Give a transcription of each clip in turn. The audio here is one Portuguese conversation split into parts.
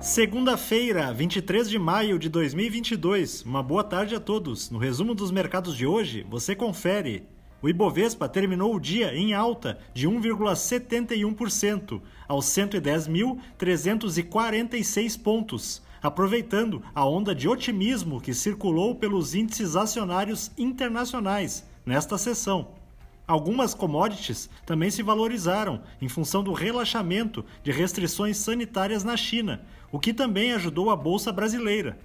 Segunda-feira, 23 de maio de 2022. Uma boa tarde a todos. No resumo dos mercados de hoje, você confere. O Ibovespa terminou o dia em alta de 1,71% aos 110.346 pontos, aproveitando a onda de otimismo que circulou pelos índices acionários internacionais nesta sessão. Algumas commodities também se valorizaram em função do relaxamento de restrições sanitárias na China, o que também ajudou a bolsa brasileira.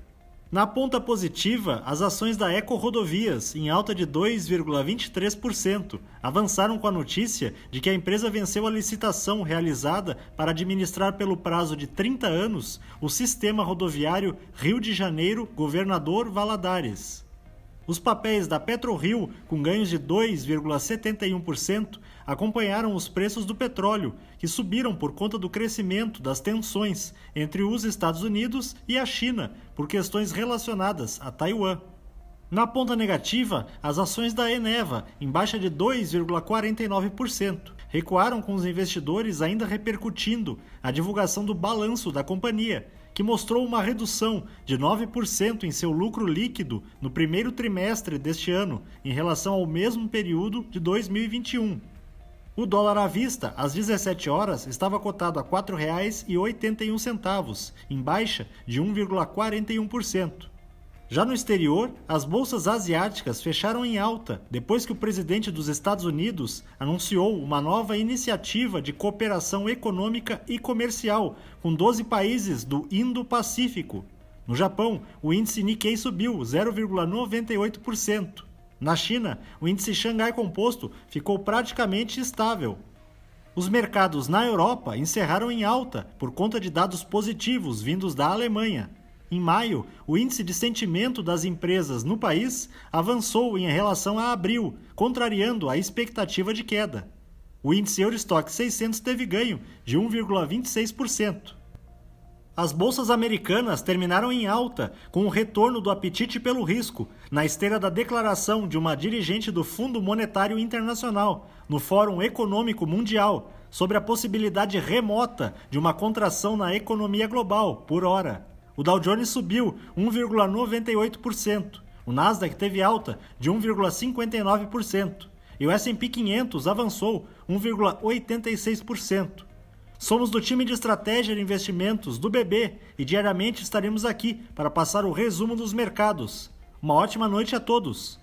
Na ponta positiva, as ações da Eco Rodovias, em alta de 2,23%, avançaram com a notícia de que a empresa venceu a licitação realizada para administrar pelo prazo de 30 anos o sistema rodoviário Rio de Janeiro Governador Valadares. Os papéis da PetroRio, com ganhos de 2,71%, acompanharam os preços do petróleo, que subiram por conta do crescimento das tensões entre os Estados Unidos e a China por questões relacionadas a Taiwan. Na ponta negativa, as ações da Eneva, em baixa de 2,49%, recuaram com os investidores ainda repercutindo a divulgação do balanço da companhia, que mostrou uma redução de 9% em seu lucro líquido no primeiro trimestre deste ano, em relação ao mesmo período de 2021. O dólar à vista, às 17 horas, estava cotado a R$ 4,81, em baixa de 1,41%. Já no exterior, as bolsas asiáticas fecharam em alta depois que o presidente dos Estados Unidos anunciou uma nova iniciativa de cooperação econômica e comercial com 12 países do Indo-Pacífico. No Japão, o índice Nikkei subiu 0,98%. Na China, o índice Xangai Composto ficou praticamente estável. Os mercados na Europa encerraram em alta por conta de dados positivos vindos da Alemanha. Em maio, o índice de sentimento das empresas no país avançou em relação a abril, contrariando a expectativa de queda. O índice Eurostock 600 teve ganho de 1,26%. As bolsas americanas terminaram em alta, com o retorno do apetite pelo risco, na esteira da declaração de uma dirigente do Fundo Monetário Internacional, no Fórum Econômico Mundial, sobre a possibilidade remota de uma contração na economia global, por hora. O Dow Jones subiu 1,98%. O Nasdaq teve alta de 1,59% e o S&P 500 avançou 1,86%. Somos do time de estratégia de investimentos do BB e diariamente estaremos aqui para passar o resumo dos mercados. Uma ótima noite a todos.